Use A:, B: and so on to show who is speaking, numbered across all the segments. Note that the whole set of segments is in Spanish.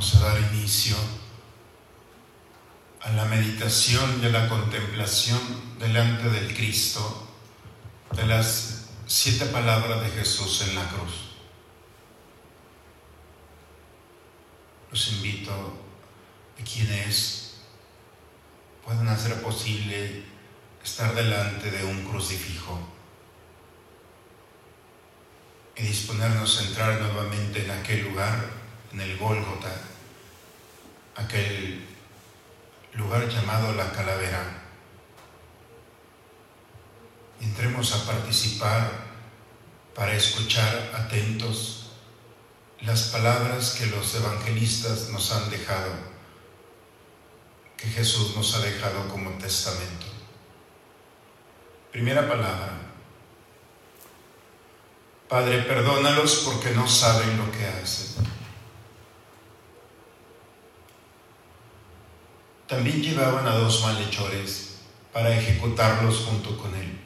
A: A dar inicio a la meditación y a la contemplación delante del Cristo de las siete palabras de Jesús en la cruz. Los invito a quienes puedan hacer posible estar delante de un crucifijo y disponernos a entrar nuevamente en aquel lugar en el Gólgota, aquel lugar llamado la calavera. Entremos a participar para escuchar atentos las palabras que los evangelistas nos han dejado, que Jesús nos ha dejado como testamento. Primera palabra. Padre, perdónalos porque no saben lo que hacen. También llevaban a dos malhechores para ejecutarlos junto con él.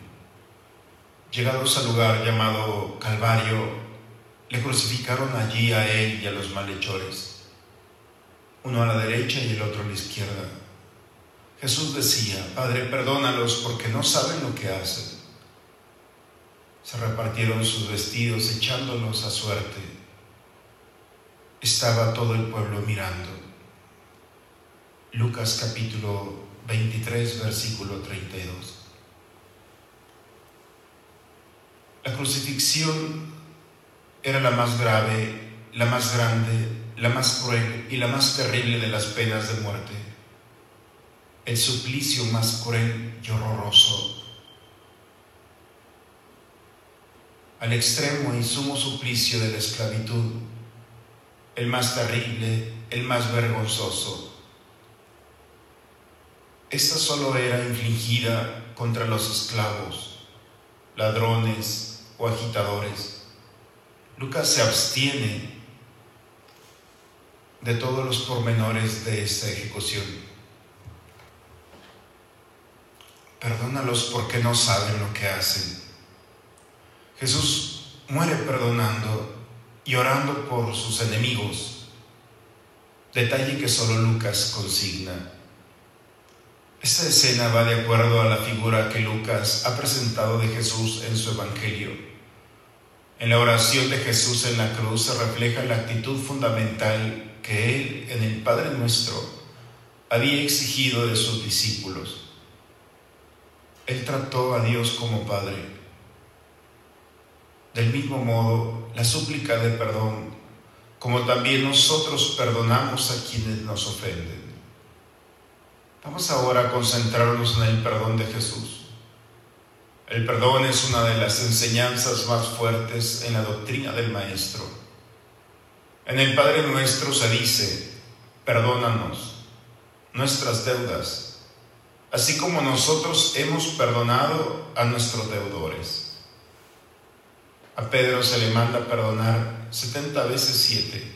A: Llegados al lugar llamado Calvario, le crucificaron allí a él y a los malhechores, uno a la derecha y el otro a la izquierda. Jesús decía, Padre, perdónalos porque no saben lo que hacen. Se repartieron sus vestidos echándolos a suerte. Estaba todo el pueblo mirando. Lucas capítulo 23, versículo 32. La crucifixión era la más grave, la más grande, la más cruel y la más terrible de las penas de muerte. El suplicio más cruel y horroroso. Al extremo y sumo suplicio de la esclavitud, el más terrible, el más vergonzoso esta solo era infligida contra los esclavos, ladrones o agitadores. Lucas se abstiene de todos los pormenores de esta ejecución. Perdónalos porque no saben lo que hacen. Jesús muere perdonando y orando por sus enemigos, detalle que solo Lucas consigna. Esta escena va de acuerdo a la figura que Lucas ha presentado de Jesús en su Evangelio. En la oración de Jesús en la cruz se refleja la actitud fundamental que Él en el Padre nuestro había exigido de sus discípulos. Él trató a Dios como Padre. Del mismo modo, la súplica de perdón, como también nosotros perdonamos a quienes nos ofenden. Vamos ahora a concentrarnos en el perdón de Jesús. El perdón es una de las enseñanzas más fuertes en la doctrina del Maestro. En el Padre nuestro se dice, perdónanos nuestras deudas, así como nosotros hemos perdonado a nuestros deudores. A Pedro se le manda perdonar 70 veces 7.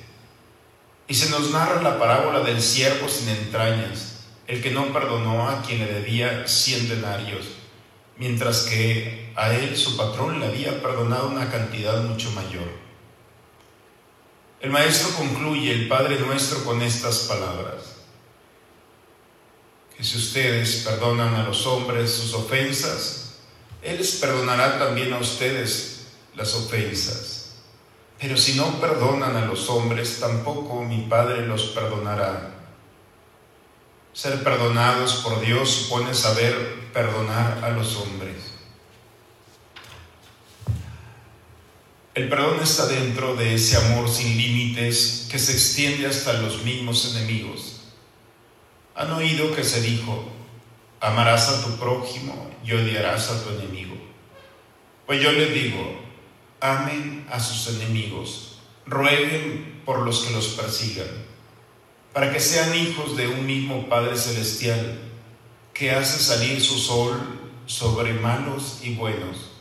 A: Y se nos narra la parábola del siervo sin entrañas el que no perdonó a quien le debía cien denarios, mientras que a él su patrón le había perdonado una cantidad mucho mayor. El maestro concluye el Padre nuestro con estas palabras, que si ustedes perdonan a los hombres sus ofensas, Él les perdonará también a ustedes las ofensas. Pero si no perdonan a los hombres, tampoco mi Padre los perdonará ser perdonados por Dios supone saber perdonar a los hombres. El perdón está dentro de ese amor sin límites que se extiende hasta los mismos enemigos. Han oído que se dijo, amarás a tu prójimo y odiarás a tu enemigo. Pues yo les digo, amen a sus enemigos, rueguen por los que los persigan para que sean hijos de un mismo Padre Celestial, que hace salir su sol sobre malos y buenos.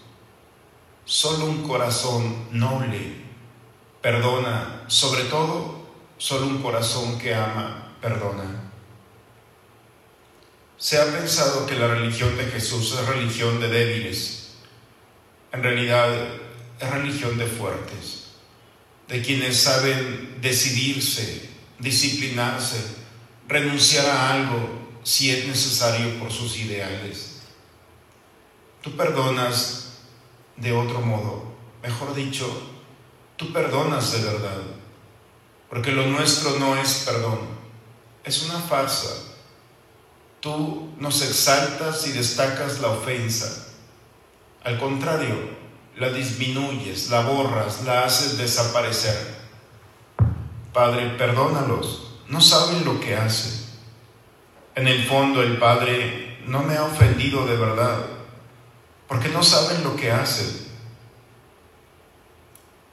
A: Solo un corazón noble perdona, sobre todo, solo un corazón que ama perdona. Se ha pensado que la religión de Jesús es religión de débiles. En realidad es religión de fuertes, de quienes saben decidirse disciplinarse, renunciar a algo si es necesario por sus ideales. Tú perdonas de otro modo, mejor dicho, tú perdonas de verdad, porque lo nuestro no es perdón, es una farsa. Tú nos exaltas y destacas la ofensa. Al contrario, la disminuyes, la borras, la haces desaparecer. Padre, perdónalos, no saben lo que hacen. En el fondo el Padre no me ha ofendido de verdad, porque no saben lo que hacen.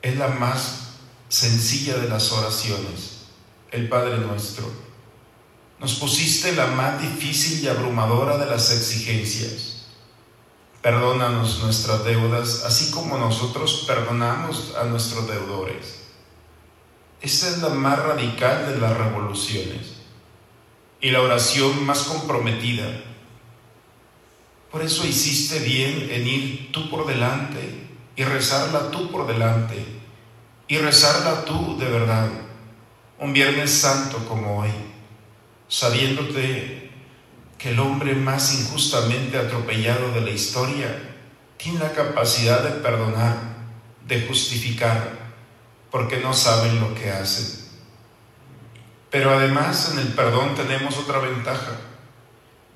A: Es la más sencilla de las oraciones, el Padre nuestro. Nos pusiste la más difícil y abrumadora de las exigencias. Perdónanos nuestras deudas, así como nosotros perdonamos a nuestros deudores. Esta es la más radical de las revoluciones y la oración más comprometida. Por eso hiciste bien en ir tú por delante y rezarla tú por delante y rezarla tú de verdad, un Viernes Santo como hoy, sabiéndote que el hombre más injustamente atropellado de la historia tiene la capacidad de perdonar, de justificar, porque no saben lo que hacen. Pero además en el perdón tenemos otra ventaja,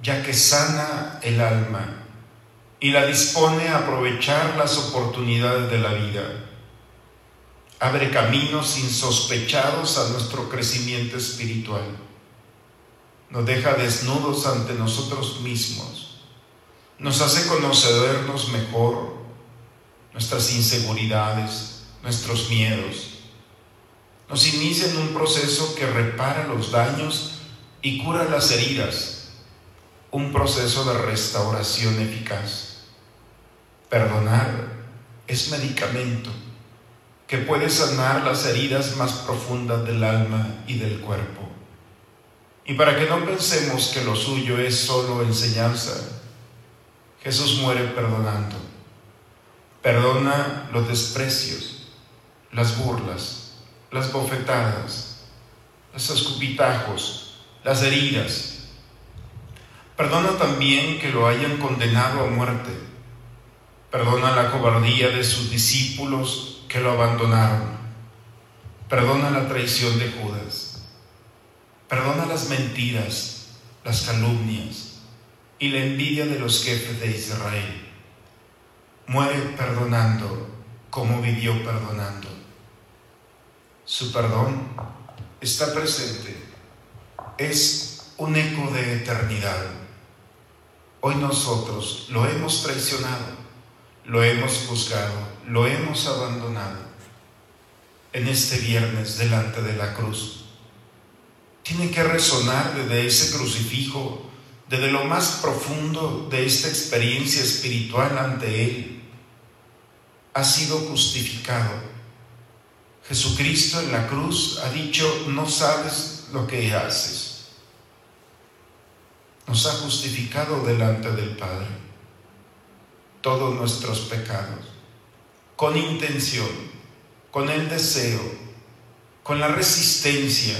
A: ya que sana el alma y la dispone a aprovechar las oportunidades de la vida. Abre caminos insospechados a nuestro crecimiento espiritual. Nos deja desnudos ante nosotros mismos. Nos hace conocernos mejor nuestras inseguridades, nuestros miedos nos inicia en un proceso que repara los daños y cura las heridas, un proceso de restauración eficaz. Perdonar es medicamento que puede sanar las heridas más profundas del alma y del cuerpo. Y para que no pensemos que lo suyo es solo enseñanza, Jesús muere perdonando. Perdona los desprecios, las burlas, las bofetadas, los escupitajos, las heridas. Perdona también que lo hayan condenado a muerte. Perdona la cobardía de sus discípulos que lo abandonaron. Perdona la traición de Judas. Perdona las mentiras, las calumnias y la envidia de los jefes de Israel. Muere perdonando como vivió perdonando. Su perdón está presente. Es un eco de eternidad. Hoy nosotros lo hemos traicionado, lo hemos juzgado, lo hemos abandonado. En este viernes delante de la cruz. Tiene que resonar desde ese crucifijo, desde lo más profundo de esta experiencia espiritual ante Él. Ha sido justificado Jesucristo en la cruz ha dicho, no sabes lo que haces. Nos ha justificado delante del Padre todos nuestros pecados, con intención, con el deseo, con la resistencia.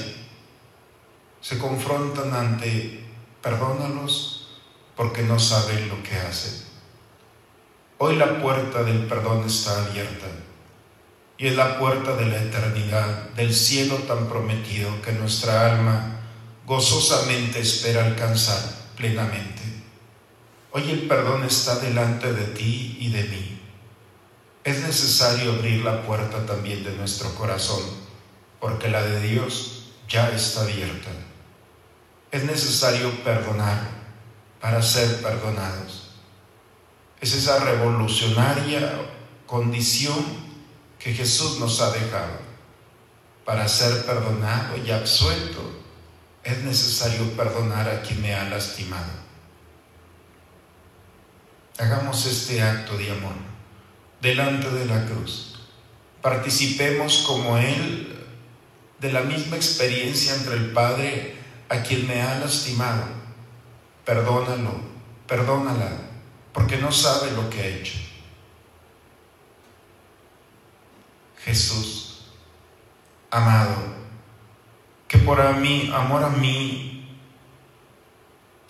A: Se confrontan ante, perdónalos porque no saben lo que hacen. Hoy la puerta del perdón está abierta y es la puerta de la eternidad, del cielo tan prometido que nuestra alma gozosamente espera alcanzar plenamente. Hoy el perdón está delante de ti y de mí. Es necesario abrir la puerta también de nuestro corazón, porque la de Dios ya está abierta. Es necesario perdonar para ser perdonados. Es esa revolucionaria condición que Jesús nos ha dejado. Para ser perdonado y absuelto es necesario perdonar a quien me ha lastimado. Hagamos este acto de amor delante de la cruz. Participemos como Él de la misma experiencia entre el Padre a quien me ha lastimado. Perdónalo, perdónala, porque no sabe lo que ha hecho. Jesús, amado, que por a mí, amor a mí,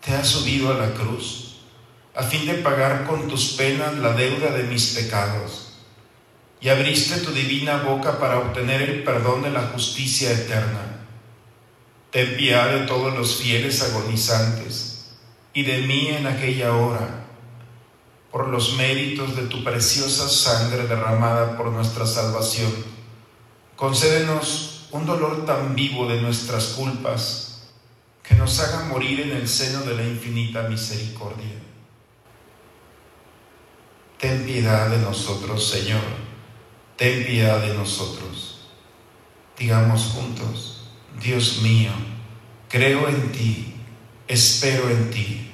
A: te has subido a la cruz, a fin de pagar con tus penas la deuda de mis pecados, y abriste tu divina boca para obtener el perdón de la justicia eterna. Ten piedad de todos los fieles agonizantes, y de mí en aquella hora, por los méritos de tu preciosa sangre derramada por nuestra salvación. Concédenos un dolor tan vivo de nuestras culpas que nos haga morir en el seno de la infinita misericordia. Ten piedad de nosotros, Señor, ten piedad de nosotros. Digamos juntos, Dios mío, creo en ti, espero en ti,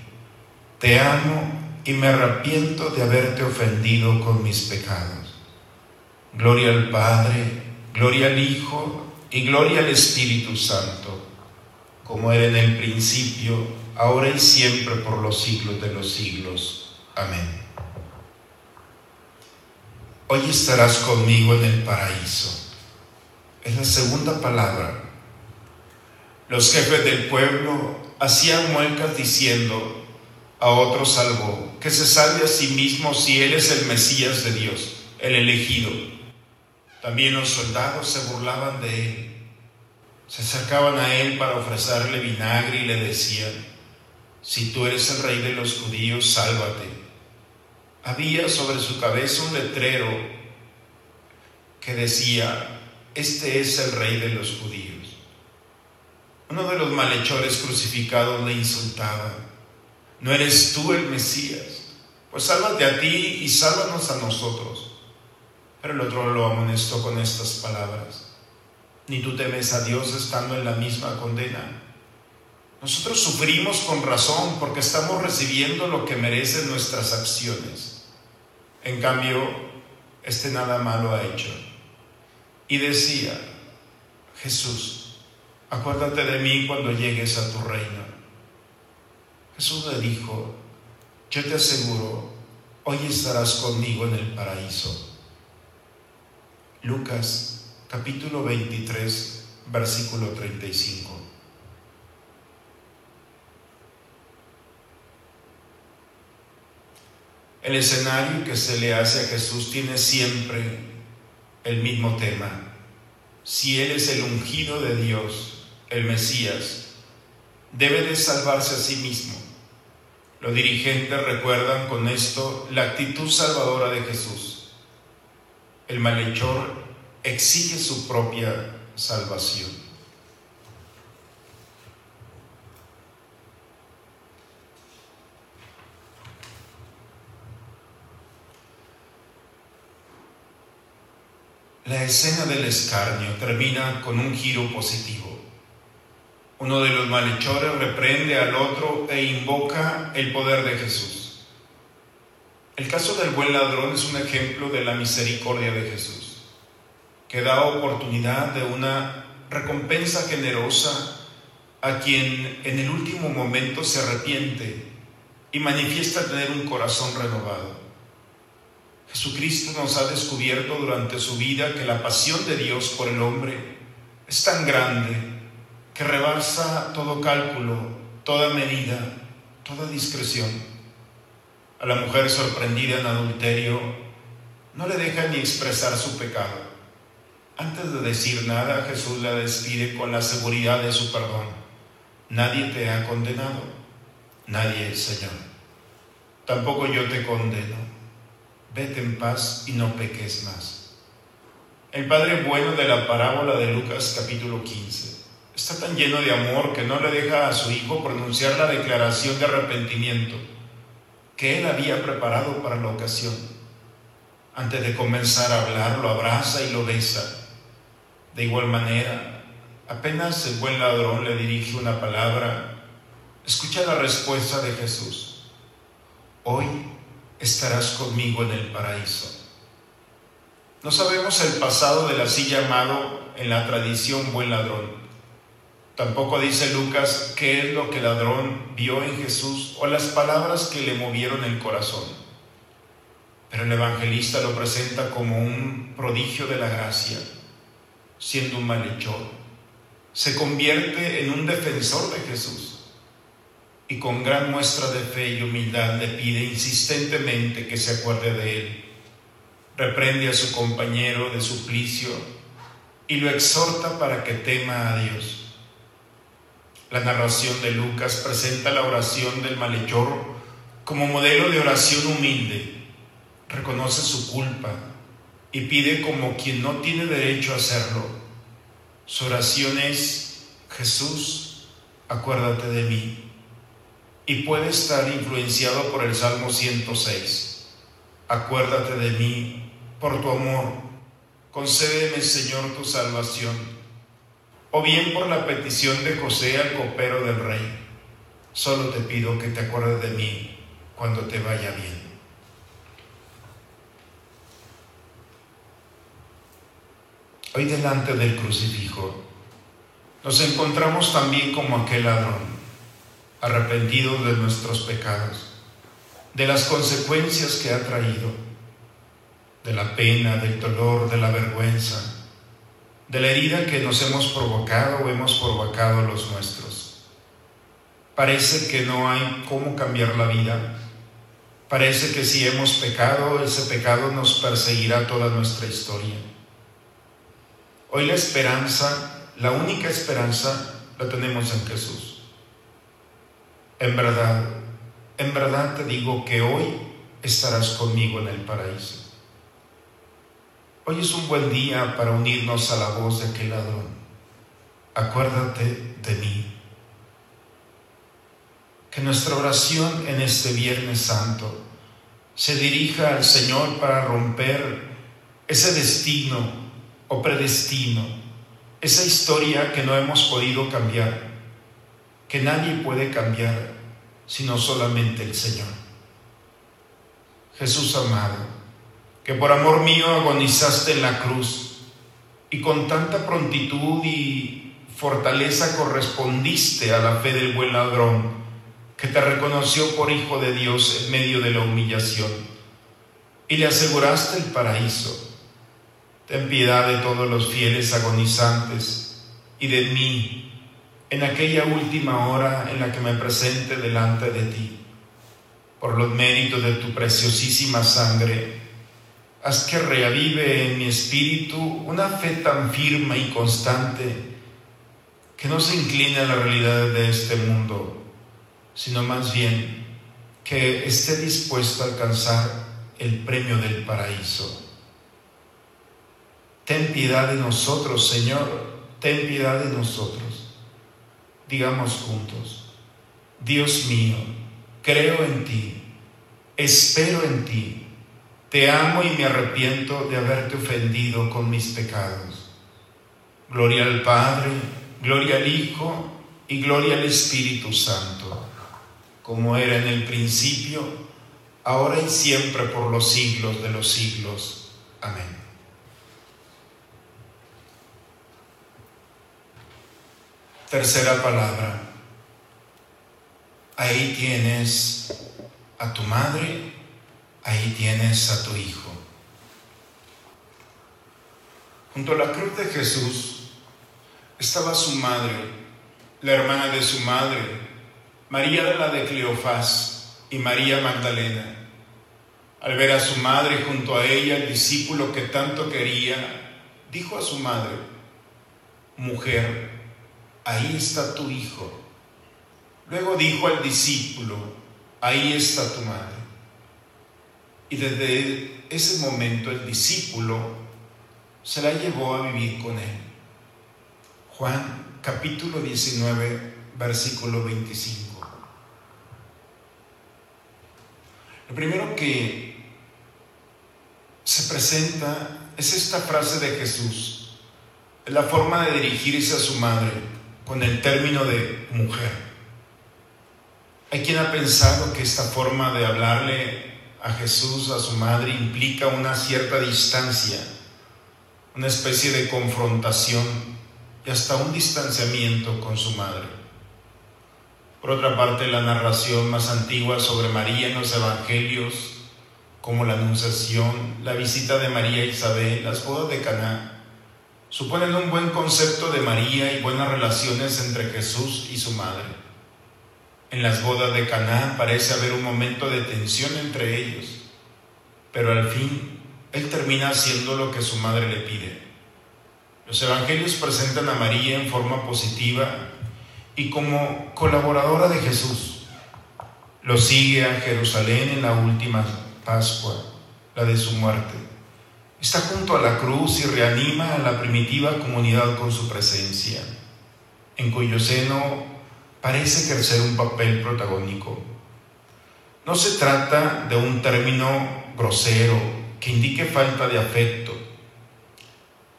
A: te amo y me arrepiento de haberte ofendido con mis pecados. Gloria al Padre, gloria al Hijo, y gloria al Espíritu Santo, como era en el principio, ahora y siempre por los siglos de los siglos. Amén. Hoy estarás conmigo en el paraíso. Es la segunda palabra. Los jefes del pueblo hacían muecas diciendo, a otro salvó, que se salve a sí mismo si él es el Mesías de Dios, el elegido. También los soldados se burlaban de él. Se acercaban a él para ofrecerle vinagre y le decían, si tú eres el rey de los judíos, sálvate. Había sobre su cabeza un letrero que decía, este es el rey de los judíos. Uno de los malhechores crucificados le insultaba, no eres tú el Mesías, pues sálvate a ti y sálvanos a nosotros. Pero el otro lo amonestó con estas palabras. Ni tú temes a Dios estando en la misma condena. Nosotros sufrimos con razón porque estamos recibiendo lo que merecen nuestras acciones. En cambio, este nada malo ha hecho. Y decía, Jesús, acuérdate de mí cuando llegues a tu reino. Jesús le dijo, yo te aseguro, hoy estarás conmigo en el paraíso. Lucas capítulo 23, versículo 35. El escenario que se le hace a Jesús tiene siempre el mismo tema. Si Él es el ungido de Dios, el Mesías, debe de salvarse a sí mismo. Los dirigentes recuerdan con esto la actitud salvadora de Jesús. El malhechor exige su propia salvación. La escena del escarnio termina con un giro positivo. Uno de los malhechores reprende al otro e invoca el poder de Jesús. El caso del buen ladrón es un ejemplo de la misericordia de Jesús que da oportunidad de una recompensa generosa a quien en el último momento se arrepiente y manifiesta tener un corazón renovado. Jesucristo nos ha descubierto durante su vida que la pasión de Dios por el hombre es tan grande que rebasa todo cálculo, toda medida, toda discreción. A la mujer sorprendida en adulterio no le deja ni expresar su pecado antes de decir nada, Jesús la despide con la seguridad de su perdón. Nadie te ha condenado, nadie, Señor. Tampoco yo te condeno. Vete en paz y no peques más. El Padre bueno de la parábola de Lucas capítulo 15 está tan lleno de amor que no le deja a su hijo pronunciar la declaración de arrepentimiento que él había preparado para la ocasión. Antes de comenzar a hablar, lo abraza y lo besa de igual manera, apenas el buen ladrón le dirige una palabra, escucha la respuesta de Jesús. Hoy estarás conmigo en el paraíso. No sabemos el pasado del así llamado en la tradición buen ladrón. Tampoco dice Lucas qué es lo que el ladrón vio en Jesús o las palabras que le movieron el corazón. Pero el evangelista lo presenta como un prodigio de la gracia siendo un malhechor, se convierte en un defensor de Jesús y con gran muestra de fe y humildad le pide insistentemente que se acuerde de él. Reprende a su compañero de suplicio y lo exhorta para que tema a Dios. La narración de Lucas presenta la oración del malhechor como modelo de oración humilde. Reconoce su culpa y pide como quien no tiene derecho a hacerlo su oración es, Jesús, acuérdate de mí. Y puede estar influenciado por el Salmo 106. Acuérdate de mí por tu amor. Concédeme, Señor, tu salvación. O bien por la petición de José al copero del rey. Solo te pido que te acuerdes de mí cuando te vaya bien. Hoy delante del crucifijo nos encontramos también como aquel ladrón, arrepentido de nuestros pecados, de las consecuencias que ha traído, de la pena, del dolor, de la vergüenza, de la herida que nos hemos provocado o hemos provocado los nuestros. Parece que no hay cómo cambiar la vida. Parece que si hemos pecado, ese pecado nos perseguirá toda nuestra historia. Hoy la esperanza, la única esperanza, la tenemos en Jesús. En verdad, en verdad te digo que hoy estarás conmigo en el paraíso. Hoy es un buen día para unirnos a la voz de aquel ladrón. Acuérdate de mí. Que nuestra oración en este Viernes Santo se dirija al Señor para romper ese destino o predestino, esa historia que no hemos podido cambiar, que nadie puede cambiar sino solamente el Señor. Jesús amado, que por amor mío agonizaste en la cruz y con tanta prontitud y fortaleza correspondiste a la fe del buen ladrón que te reconoció por Hijo de Dios en medio de la humillación y le aseguraste el paraíso Ten piedad de todos los fieles agonizantes y de mí en aquella última hora en la que me presente delante de ti. Por los méritos de tu preciosísima sangre, haz que reavive en mi espíritu una fe tan firme y constante que no se incline a la realidad de este mundo, sino más bien que esté dispuesto a alcanzar el premio del paraíso. Ten piedad de nosotros, Señor, ten piedad de nosotros. Digamos juntos, Dios mío, creo en ti, espero en ti, te amo y me arrepiento de haberte ofendido con mis pecados. Gloria al Padre, gloria al Hijo y gloria al Espíritu Santo, como era en el principio, ahora y siempre por los siglos de los siglos. Amén. Tercera palabra. Ahí tienes a tu madre, ahí tienes a tu hijo. Junto a la cruz de Jesús estaba su madre, la hermana de su madre, María de la de Cleofás y María Magdalena. Al ver a su madre junto a ella, el discípulo que tanto quería, dijo a su madre, mujer, ahí está tu hijo. Luego dijo al discípulo, ahí está tu madre. Y desde ese momento el discípulo se la llevó a vivir con él. Juan capítulo 19, versículo 25. Lo primero que se presenta es esta frase de Jesús, la forma de dirigirse a su madre con el término de mujer. Hay quien ha pensado que esta forma de hablarle a Jesús, a su madre, implica una cierta distancia, una especie de confrontación y hasta un distanciamiento con su madre. Por otra parte, la narración más antigua sobre María en los Evangelios, como la Anunciación, la visita de María a Isabel, las bodas de Caná, suponen un buen concepto de María y buenas relaciones entre Jesús y su madre. En las bodas de Caná parece haber un momento de tensión entre ellos, pero al fin él termina haciendo lo que su madre le pide. Los evangelios presentan a María en forma positiva y como colaboradora de Jesús. Lo sigue a Jerusalén en la última Pascua, la de su muerte Está junto a la cruz y reanima a la primitiva comunidad con su presencia, en cuyo seno parece ejercer un papel protagónico. No se trata de un término grosero que indique falta de afecto.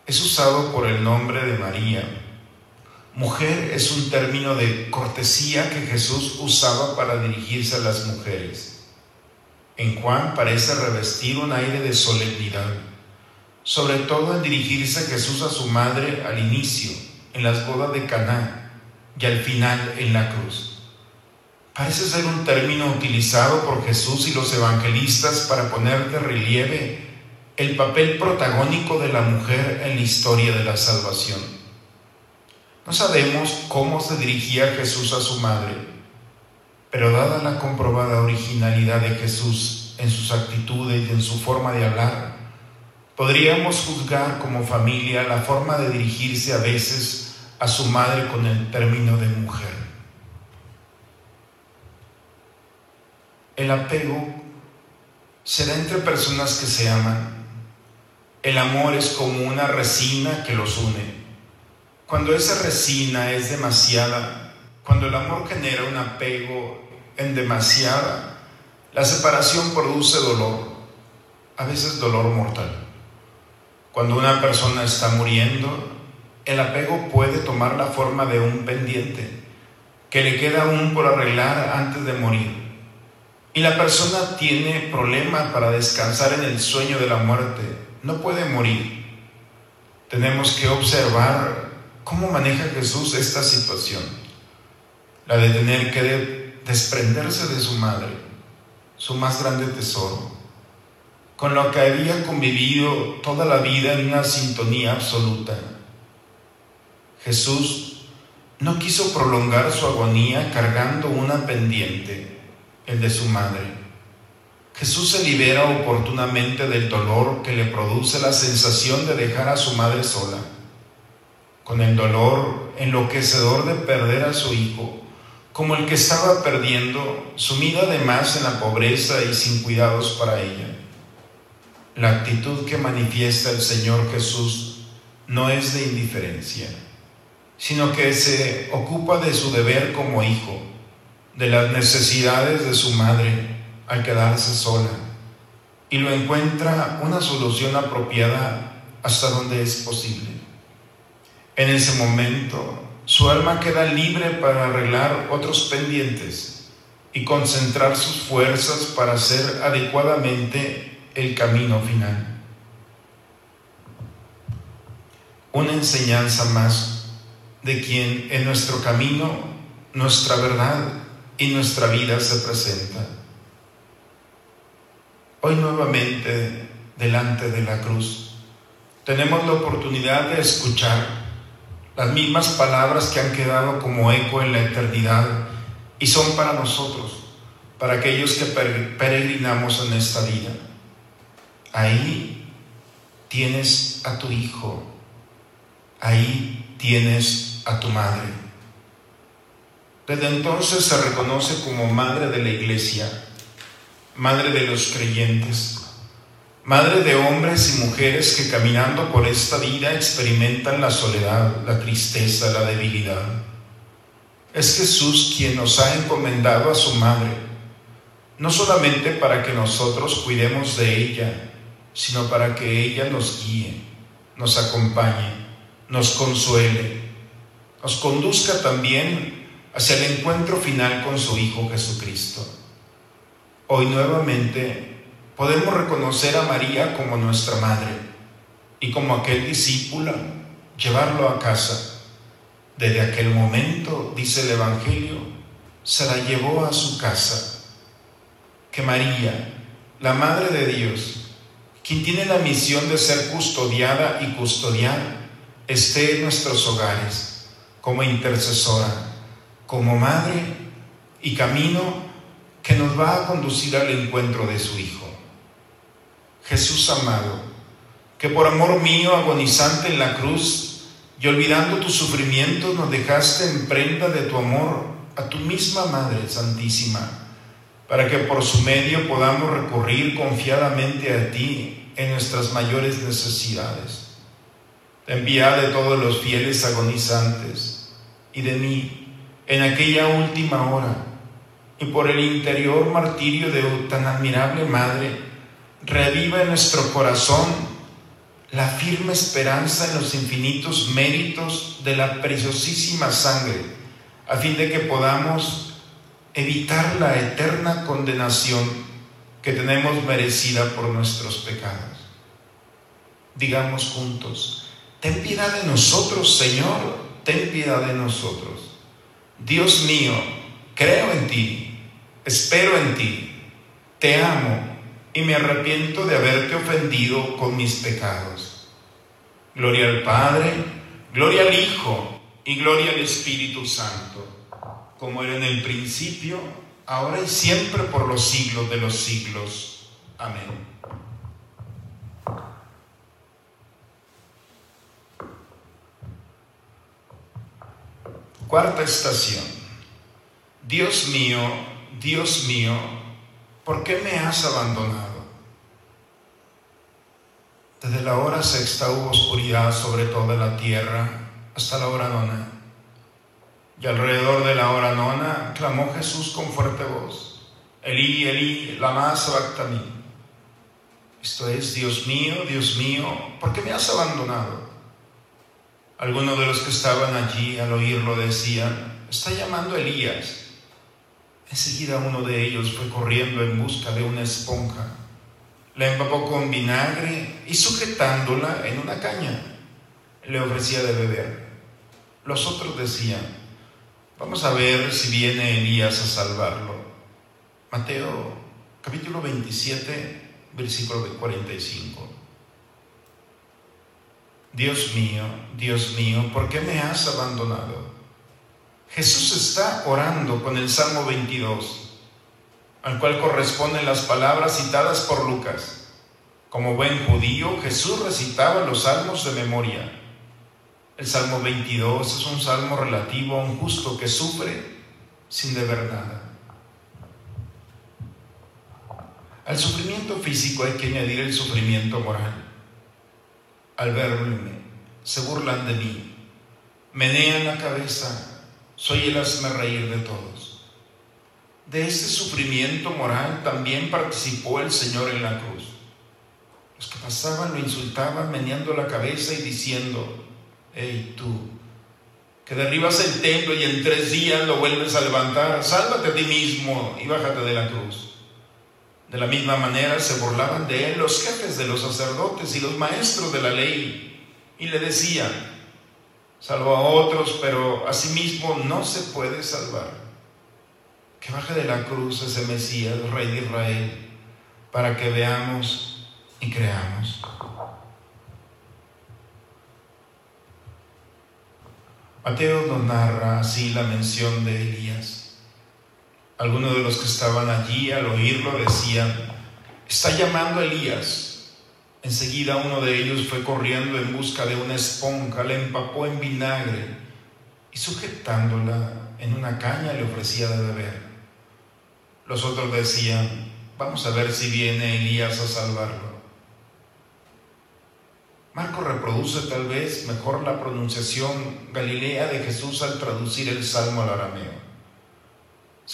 A: Es usado por el nombre de María. Mujer es un término de cortesía que Jesús usaba para dirigirse a las mujeres. En Juan parece revestir un aire de solemnidad sobre todo al dirigirse Jesús a su madre al inicio, en las bodas de Caná, y al final en la cruz. Parece ser un término utilizado por Jesús y los evangelistas para poner de relieve el papel protagónico de la mujer en la historia de la salvación. No sabemos cómo se dirigía Jesús a su madre, pero dada la comprobada originalidad de Jesús en sus actitudes y en su forma de hablar, Podríamos juzgar como familia la forma de dirigirse a veces a su madre con el término de mujer. El apego se da entre personas que se aman. El amor es como una resina que los une. Cuando esa resina es demasiada, cuando el amor genera un apego en demasiada, la separación produce dolor, a veces dolor mortal. Cuando una persona está muriendo, el apego puede tomar la forma de un pendiente que le queda aún por arreglar antes de morir. Y la persona tiene problema para descansar en el sueño de la muerte. No puede morir. Tenemos que observar cómo maneja Jesús esta situación. La de tener que desprenderse de su madre, su más grande tesoro con lo que había convivido toda la vida en una sintonía absoluta. Jesús no quiso prolongar su agonía cargando una pendiente, el de su madre. Jesús se libera oportunamente del dolor que le produce la sensación de dejar a su madre sola, con el dolor enloquecedor de perder a su hijo, como el que estaba perdiendo, sumida además en la pobreza y sin cuidados para ella. La actitud que manifiesta el Señor Jesús no es de indiferencia, sino que se ocupa de su deber como hijo, de las necesidades de su madre al quedarse sola, y lo encuentra una solución apropiada hasta donde es posible. En ese momento, su alma queda libre para arreglar otros pendientes y concentrar sus fuerzas para hacer adecuadamente el camino final. Una enseñanza más de quien en nuestro camino, nuestra verdad y nuestra vida se presenta. Hoy nuevamente delante de la cruz tenemos la oportunidad de escuchar las mismas palabras que han quedado como eco en la eternidad y son para nosotros, para aquellos que peregrinamos en esta vida. Ahí tienes a tu hijo, ahí tienes a tu madre. Desde entonces se reconoce como madre de la iglesia, madre de los creyentes, madre de hombres y mujeres que caminando por esta vida experimentan la soledad, la tristeza, la debilidad. Es Jesús quien nos ha encomendado a su madre, no solamente para que nosotros cuidemos de ella, sino para que ella nos guíe, nos acompañe, nos consuele, nos conduzca también hacia el encuentro final con su Hijo Jesucristo. Hoy nuevamente podemos reconocer a María como nuestra madre y como aquel discípulo, llevarlo a casa. Desde aquel momento, dice el Evangelio, se la llevó a su casa. Que María, la Madre de Dios, quien tiene la misión de ser custodiada y custodiar, esté en nuestros hogares como intercesora, como madre y camino que nos va a conducir al encuentro de su Hijo. Jesús amado, que por amor mío agonizante en la cruz y olvidando tus sufrimientos nos dejaste en prenda de tu amor a tu misma Madre Santísima, para que por su medio podamos recurrir confiadamente a ti en nuestras mayores necesidades. Envía de todos los fieles agonizantes y de mí en aquella última hora, y por el interior martirio de tan admirable Madre, reviva en nuestro corazón la firme esperanza en los infinitos méritos de la preciosísima sangre a fin de que podamos evitar la eterna condenación que tenemos merecida por nuestros pecados. Digamos juntos, ten piedad de nosotros, Señor, ten piedad de nosotros. Dios mío, creo en ti, espero en ti, te amo y me arrepiento de haberte ofendido con mis pecados. Gloria al Padre, gloria al Hijo y gloria al Espíritu Santo, como era en el principio, ahora y siempre por los siglos de los siglos. Amén. Cuarta estación. Dios mío, Dios mío, ¿por qué me has abandonado? Desde la hora sexta hubo oscuridad sobre toda la tierra hasta la hora nona. Y alrededor de la hora nona clamó Jesús con fuerte voz, Elí, Elí, lama sabactami. Esto es, Dios mío, Dios mío, ¿por qué me has abandonado? Algunos de los que estaban allí al oírlo decían, está llamando Elías. Enseguida uno de ellos fue corriendo en busca de una esponja, la empapó con vinagre y sujetándola en una caña, le ofrecía de beber. Los otros decían, vamos a ver si viene Elías a salvarlo. Mateo capítulo 27, versículo 45. Dios mío, Dios mío, ¿por qué me has abandonado? Jesús está orando con el Salmo 22, al cual corresponden las palabras citadas por Lucas. Como buen judío, Jesús recitaba los salmos de memoria el Salmo 22 es un salmo relativo a un justo que sufre sin deber nada. Al sufrimiento físico hay que añadir el sufrimiento moral. Al verme, se burlan de mí, menean la cabeza, soy el hazme reír de todos. De este sufrimiento moral también participó el Señor en la cruz. Los que pasaban lo insultaban meneando la cabeza y diciendo, hey tú, que derribas el templo y en tres días lo vuelves a levantar, sálvate a ti mismo y bájate de la cruz. De la misma manera se burlaban de él los jefes de los sacerdotes y los maestros de la ley y le decían, salvo a otros, pero a sí mismo no se puede salvar. Que baje de la cruz ese Mesías, Rey de Israel, para que veamos y creamos. Mateo nos narra así la mención de Elías. Algunos de los que estaban allí al oírlo decían, está llamando a Elías. Enseguida uno de ellos fue corriendo en busca de una esponja, la empapó en vinagre y sujetándola en una caña le ofrecía de beber. Los otros decían, vamos a ver si viene Elías a salvarlo. Marco reproduce tal vez mejor la pronunciación galilea de Jesús al traducir el salmo al arameo.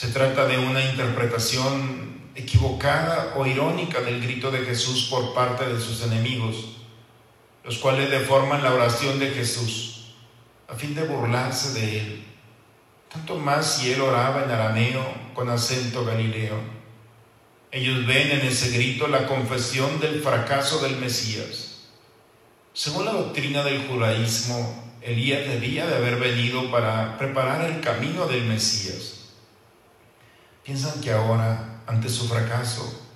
A: Se trata de una interpretación equivocada o irónica del grito de Jesús por parte de sus enemigos, los cuales deforman la oración de Jesús a fin de burlarse de él, tanto más si él oraba en arameo con acento galileo. Ellos ven en ese grito la confesión del fracaso del Mesías según la doctrina del judaísmo, Elías debía de haber venido para preparar el camino del Mesías. Piensan que ahora, ante su fracaso,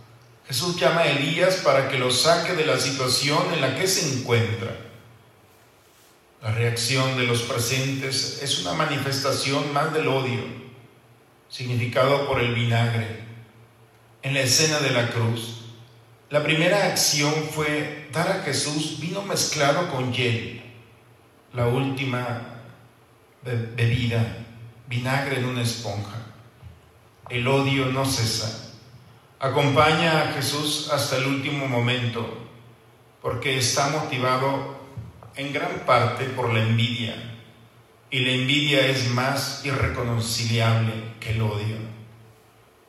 A: Jesús llama a Elías para que lo saque de la situación en la que se encuentra. La reacción de los presentes es una manifestación más del odio, significado por el vinagre. En la escena de la cruz, la primera acción fue dar a Jesús vino mezclado con hiel. La última bebida, vinagre en una esponja. El odio no cesa. Acompaña a Jesús hasta el último momento, porque está motivado en gran parte por la envidia. Y la envidia es más irreconciliable que el odio.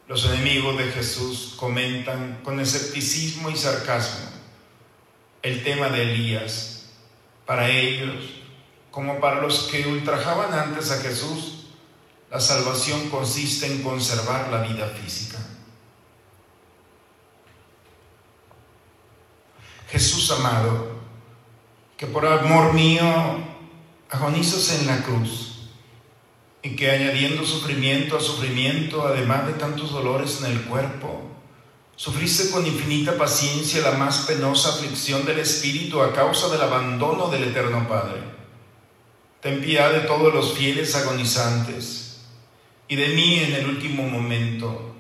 A: Los enemigos de Jesús comentan con escepticismo y sarcasmo el tema de Elías. Para ellos, como para los que ultrajaban antes a Jesús, la salvación consiste en conservar la vida física. Jesús amado, que por amor mío agonizas en la cruz y que añadiendo sufrimiento a sufrimiento, además de tantos dolores en el cuerpo, sufriste con infinita paciencia la más penosa aflicción del Espíritu a causa del abandono del Eterno Padre. Ten piedad de todos los fieles agonizantes y de mí en el último momento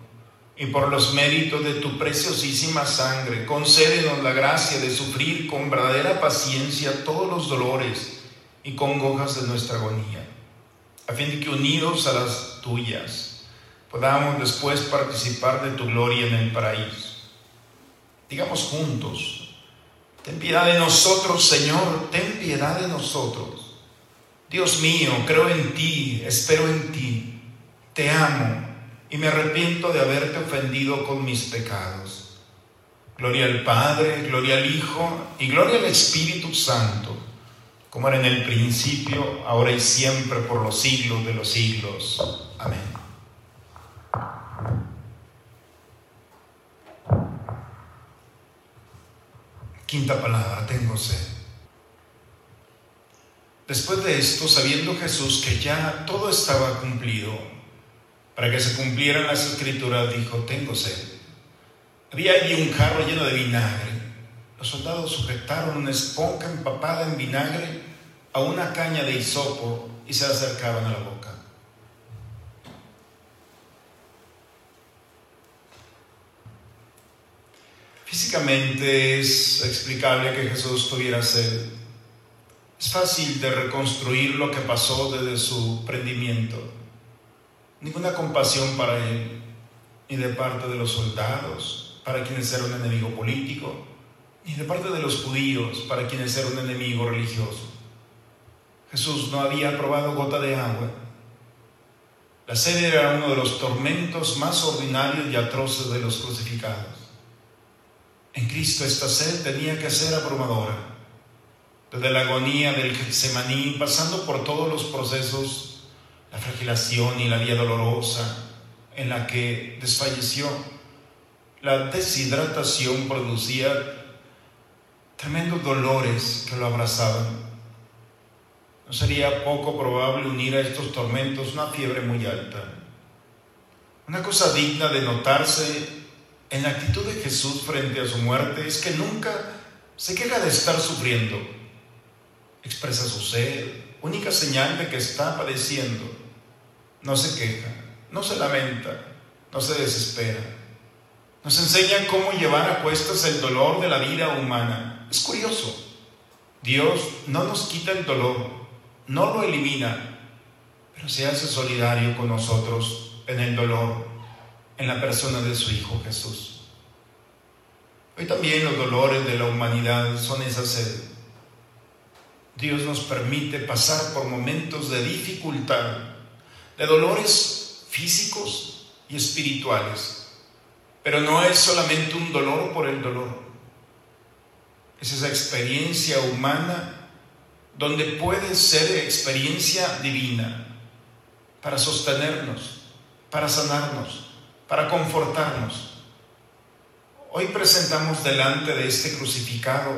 A: y por los méritos de tu preciosísima sangre, concédenos la gracia de sufrir con verdadera paciencia todos los dolores y congojas de nuestra agonía, a fin de que unidos a las tuyas podamos después participar de tu gloria en el paraíso. Digamos juntos, ten piedad de nosotros, Señor, ten piedad de nosotros. Dios mío, creo en ti, espero en ti, te amo y me arrepiento de haberte ofendido con mis pecados. Gloria al Padre, gloria al Hijo y gloria al Espíritu Santo, como era en el principio, ahora y siempre, por los siglos de los siglos. Amén. Quinta palabra, tengo sed. Después de esto, sabiendo Jesús que ya todo estaba cumplido, para que se cumplieran las escrituras, dijo, tengo sed. Había allí un jarro lleno de vinagre. Los soldados sujetaron una esponja empapada en vinagre a una caña de hisopo y se acercaban a la boca. Físicamente es explicable que Jesús tuviera sed. Es fácil de reconstruir lo que pasó desde su prendimiento ninguna compasión para él, ni de parte de los soldados, para quienes era un enemigo político, ni de parte de los judíos, para quienes era un enemigo religioso. Jesús no había probado gota de agua. La sed era uno de los tormentos más ordinarios y atroces de los crucificados. En Cristo esta sed tenía que ser abrumadora. Desde la agonía del Getsemaní, pasando por todos los procesos la fragilación y la vía dolorosa en la que desfalleció. La deshidratación producía tremendos dolores que lo abrazaban. No sería poco probable unir a estos tormentos una fiebre muy alta. Una cosa digna de notarse en la actitud de Jesús frente a su muerte es que nunca se queja de estar sufriendo. Expresa su sed, única señal de que está padeciendo no se queja, no se lamenta, no se desespera. Nos enseñan cómo llevar a cuestas el dolor de la vida humana. Es curioso. Dios no nos quita el dolor, no lo elimina, pero se hace solidario con nosotros en el dolor, en la persona de su Hijo Jesús. Hoy también los dolores de la humanidad son esa sed. Dios nos permite pasar por momentos de dificultad de dolores físicos y espirituales. Pero no es solamente un dolor por el dolor. Es esa experiencia humana donde puede ser experiencia divina para sostenernos, para sanarnos, para confortarnos. Hoy presentamos delante de este crucificado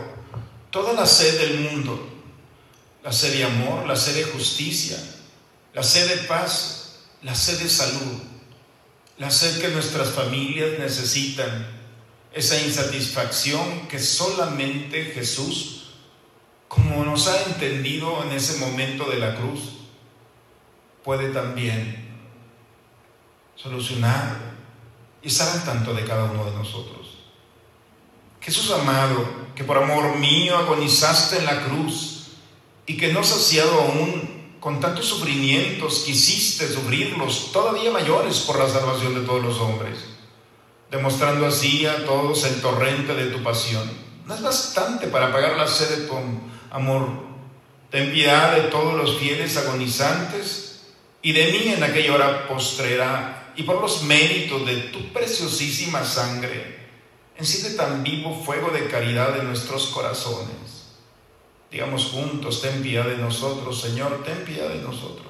A: toda la sed del mundo, la sed de amor, la sed de justicia, la sed de paz, la sed de salud, la sed que nuestras familias necesitan, esa insatisfacción que solamente Jesús como nos ha entendido en ese momento de la cruz, puede también solucionar y estar al tanto de cada uno de nosotros. Jesús amado, que por amor mío agonizaste en la cruz y que no saciado aún con tantos sufrimientos quisiste sufrirlos todavía mayores por la salvación de todos los hombres, demostrando así a todos el torrente de tu pasión. No es bastante para pagar la sed de tu amor. Ten piedad de todos los fieles agonizantes y de mí en aquella hora postrera y por los méritos de tu preciosísima sangre, enciende tan vivo fuego de caridad en nuestros corazones. Digamos juntos, ten piedad de nosotros, Señor, ten piedad de nosotros.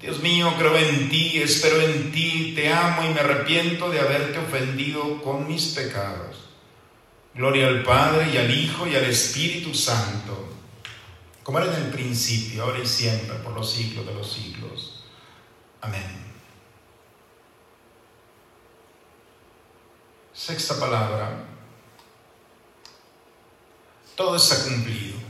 A: Dios mío, creo en ti, espero en ti, te amo y me arrepiento de haberte ofendido con mis pecados. Gloria al Padre y al Hijo y al Espíritu Santo, como era en el principio, ahora y siempre, por los siglos de los siglos. Amén. Sexta palabra. Todo está cumplido.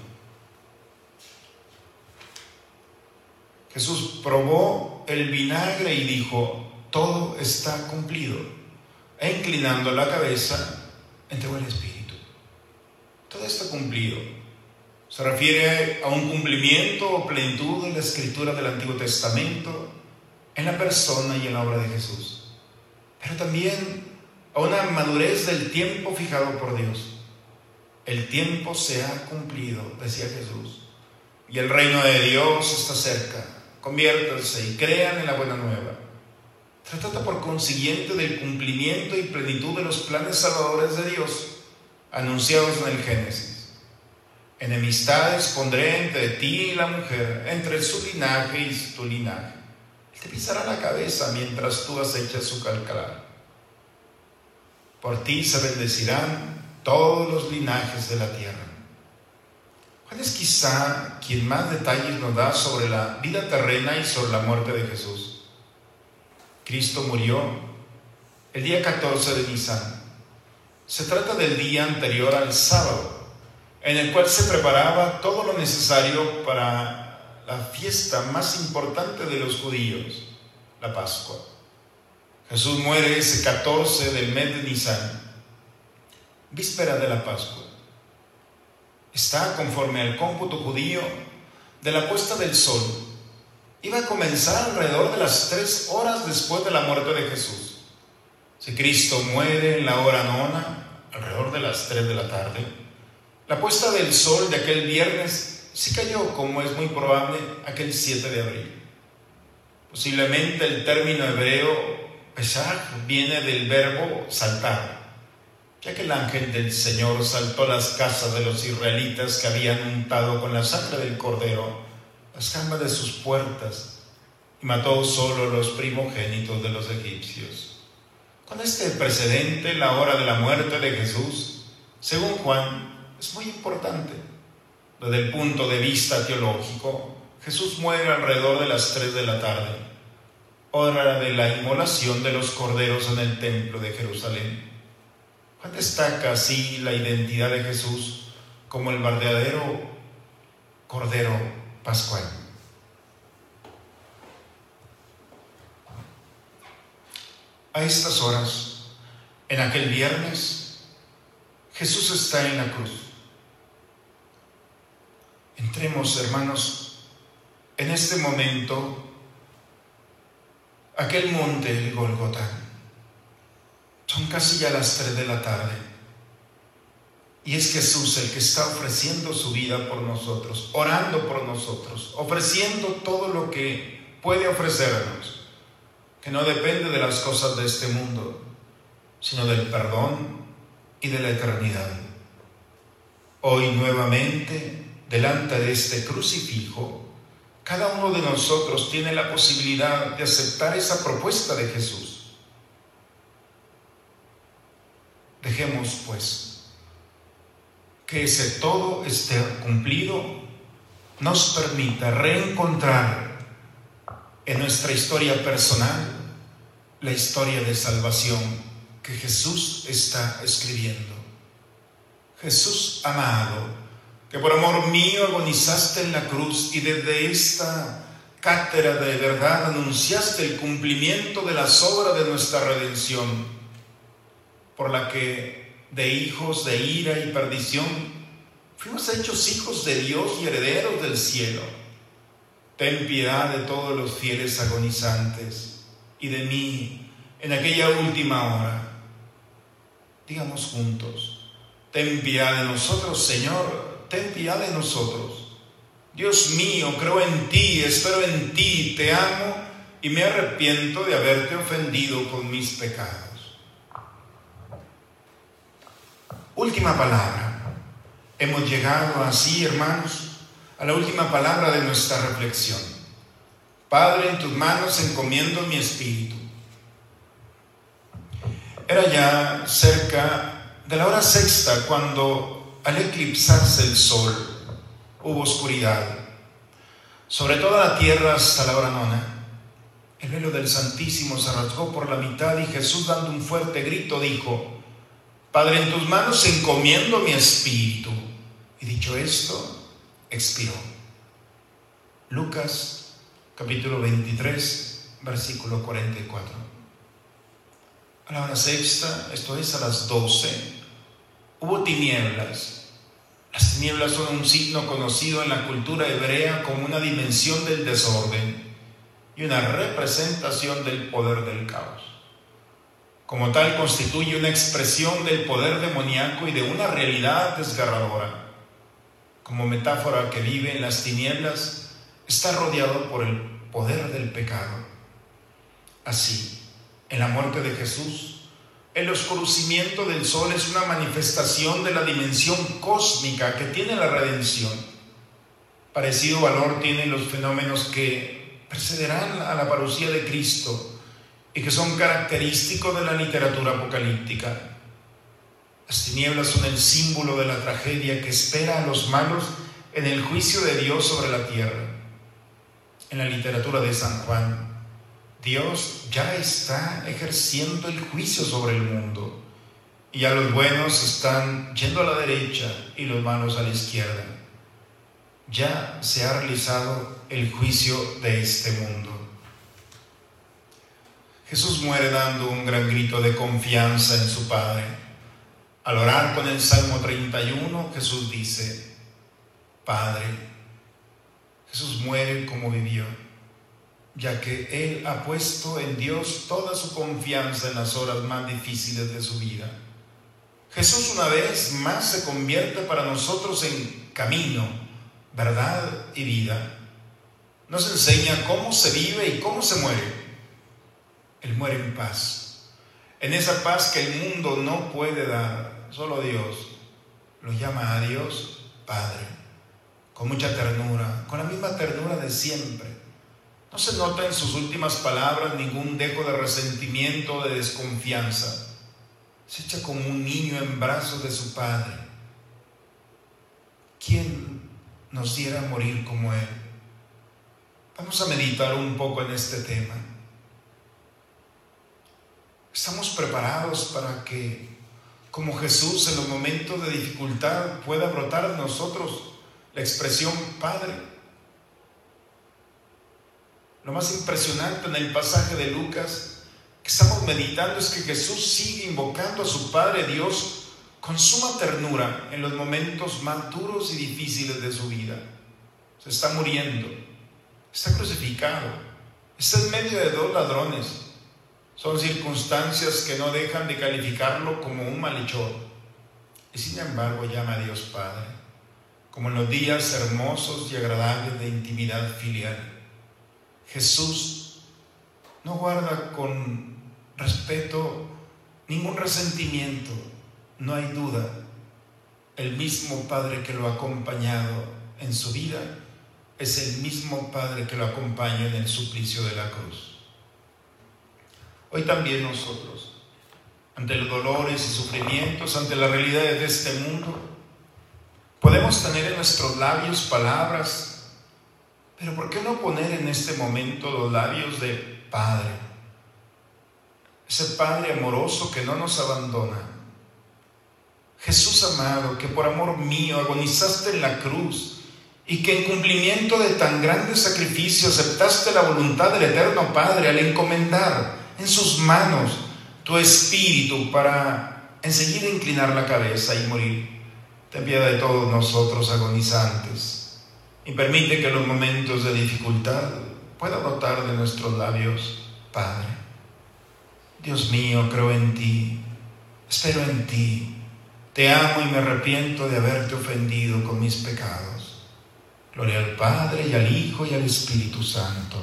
A: Jesús probó el vinagre y dijo, todo está cumplido. E inclinando la cabeza, entregó el Espíritu. Todo está cumplido. Se refiere a un cumplimiento o plenitud de la escritura del Antiguo Testamento en la persona y en la obra de Jesús. Pero también a una madurez del tiempo fijado por Dios. El tiempo se ha cumplido, decía Jesús, y el reino de Dios está cerca. Conviértanse y crean en la buena nueva. Trata por consiguiente del cumplimiento y plenitud de los planes salvadores de Dios anunciados en el Génesis. Enemistades pondré entre ti y la mujer, entre su linaje y tu linaje. Te pisará la cabeza mientras tú acechas su calcalar. Por ti se bendecirán todos los linajes de la tierra. ¿Cuál es quizá quien más detalles nos da sobre la vida terrena y sobre la muerte de Jesús? Cristo murió el día 14 de Nisan. Se trata del día anterior al sábado, en el cual se preparaba todo lo necesario para la fiesta más importante de los judíos, la Pascua. Jesús muere ese 14 del mes de Nisan, víspera de la Pascua. Está conforme al cómputo judío de la puesta del sol. Iba a comenzar alrededor de las tres horas después de la muerte de Jesús. Si Cristo muere en la hora nona, alrededor de las tres de la tarde, la puesta del sol de aquel viernes sí cayó, como es muy probable, aquel 7 de abril. Posiblemente el término hebreo Pesach viene del verbo saltar, ya que el ángel del Señor saltó las casas de los israelitas que habían untado con la sangre del cordero las jambas de sus puertas y mató solo los primogénitos de los egipcios. Con este precedente, la hora de la muerte de Jesús, según Juan, es muy importante. Desde el punto de vista teológico, Jesús muere alrededor de las 3 de la tarde hora de la inmolación de los corderos en el templo de Jerusalén. Destaca así la identidad de Jesús como el verdadero cordero pascual. A estas horas, en aquel viernes, Jesús está en la cruz. Entremos, hermanos, en este momento aquel monte, el. Son casi ya las tres de la tarde. Y es Jesús el que está ofreciendo su vida por nosotros, orando por nosotros, ofreciendo todo lo que puede ofrecernos, que no depende de las cosas de este mundo, sino del perdón y de la eternidad. Hoy nuevamente, delante de este crucifijo, cada uno de nosotros tiene la posibilidad de aceptar esa propuesta de Jesús. Dejemos pues que ese todo esté cumplido nos permita reencontrar en nuestra historia personal la historia de salvación que Jesús está escribiendo. Jesús amado, que por amor mío agonizaste en la cruz y desde esta cátedra de verdad anunciaste el cumplimiento de las obras de nuestra redención, por la que de hijos de ira y perdición fuimos hechos hijos de Dios y herederos del cielo. Ten piedad de todos los fieles agonizantes y de mí en aquella última hora. Digamos juntos, ten piedad de nosotros, Señor, ten piedad de nosotros. Dios mío, creo en ti, espero en ti, te amo y me arrepiento de haberte ofendido con mis pecados. Última palabra. Hemos llegado así, hermanos, a la última palabra de nuestra reflexión. Padre, en tus manos encomiendo mi espíritu. Era ya cerca de la hora sexta cuando al eclipsarse el sol, hubo oscuridad. Sobre toda la tierra hasta la hora nona. El velo del Santísimo se rasgó por la mitad y Jesús dando un fuerte grito dijo, Padre, en tus manos encomiendo mi espíritu. Y dicho esto, expiró. Lucas capítulo 23, versículo 44. A la hora sexta, esto es a las 12, hubo tinieblas las tinieblas son un signo conocido en la cultura hebrea como una dimensión del desorden y una representación del poder del caos. Como tal constituye una expresión del poder demoníaco y de una realidad desgarradora. Como metáfora que vive en las tinieblas, está rodeado por el poder del pecado. Así, en la muerte de Jesús, el oscurecimiento del sol es una manifestación de la dimensión cósmica que tiene la redención. Parecido valor tienen los fenómenos que precederán a la parucía de Cristo y que son característicos de la literatura apocalíptica. Las tinieblas son el símbolo de la tragedia que espera a los malos en el juicio de Dios sobre la tierra. En la literatura de San Juan, Dios ya está ejerciendo el juicio sobre el mundo y ya los buenos están yendo a la derecha y los malos a la izquierda. Ya se ha realizado el juicio de este mundo. Jesús muere dando un gran grito de confianza en su Padre. Al orar con el Salmo 31, Jesús dice, Padre, Jesús muere como vivió ya que Él ha puesto en Dios toda su confianza en las horas más difíciles de su vida. Jesús una vez más se convierte para nosotros en camino, verdad y vida. Nos enseña cómo se vive y cómo se muere. Él muere en paz, en esa paz que el mundo no puede dar, solo Dios. Lo llama a Dios Padre, con mucha ternura, con la misma ternura de siempre no se nota en sus últimas palabras ningún dejo de resentimiento de desconfianza. Se echa como un niño en brazos de su padre. ¿Quién nos diera morir como él? Vamos a meditar un poco en este tema. Estamos preparados para que, como Jesús en los momentos de dificultad, pueda brotar en nosotros la expresión Padre. Lo más impresionante en el pasaje de Lucas que estamos meditando es que Jesús sigue invocando a su Padre Dios con suma ternura en los momentos más duros y difíciles de su vida. Se está muriendo, está crucificado, está en medio de dos ladrones. Son circunstancias que no dejan de calificarlo como un malhechor. Y sin embargo llama a Dios Padre, como en los días hermosos y agradables de intimidad filial. Jesús no guarda con respeto ningún resentimiento, no hay duda. El mismo Padre que lo ha acompañado en su vida es el mismo Padre que lo acompaña en el suplicio de la cruz. Hoy también nosotros, ante los dolores y sufrimientos, ante las realidades de este mundo, podemos tener en nuestros labios palabras pero ¿por qué no poner en este momento los labios de Padre? Ese Padre amoroso que no nos abandona. Jesús amado, que por amor mío agonizaste en la cruz y que en cumplimiento de tan grande sacrificio aceptaste la voluntad del Eterno Padre al encomendar en sus manos tu espíritu para enseguida inclinar la cabeza y morir. Ten piedad de todos nosotros agonizantes y permite que los momentos de dificultad pueda brotar de nuestros labios, Padre. Dios mío, creo en ti, espero en ti, te amo y me arrepiento de haberte ofendido con mis pecados. Gloria al Padre y al Hijo y al Espíritu Santo,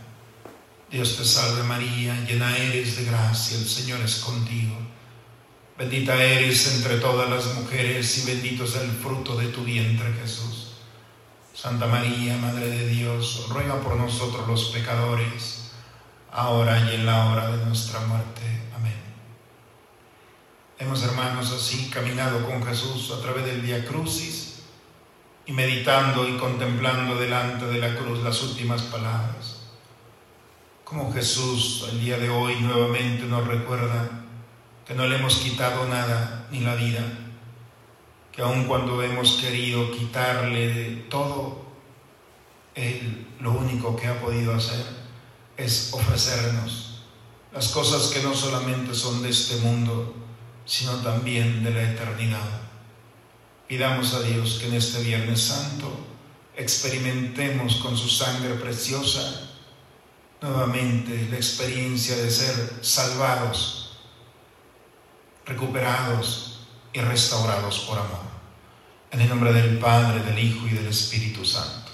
A: Dios te salve María, llena eres de gracia, el Señor es contigo. Bendita eres entre todas las mujeres y bendito es el fruto de tu vientre Jesús. Santa María, Madre de Dios, ruega por nosotros los pecadores, ahora y en la hora de nuestra muerte. Amén. Hemos hermanos así caminado con Jesús a través del Via Crucis y meditando y contemplando delante de la cruz las últimas palabras. Como Jesús el día de hoy nuevamente nos recuerda que no le hemos quitado nada ni la vida, que aun cuando hemos querido quitarle todo, Él lo único que ha podido hacer es ofrecernos las cosas que no solamente son de este mundo, sino también de la eternidad. Pidamos a Dios que en este Viernes Santo experimentemos con su sangre preciosa nuevamente la experiencia de ser salvados, recuperados y restaurados por amor. En el nombre del Padre, del Hijo y del Espíritu Santo.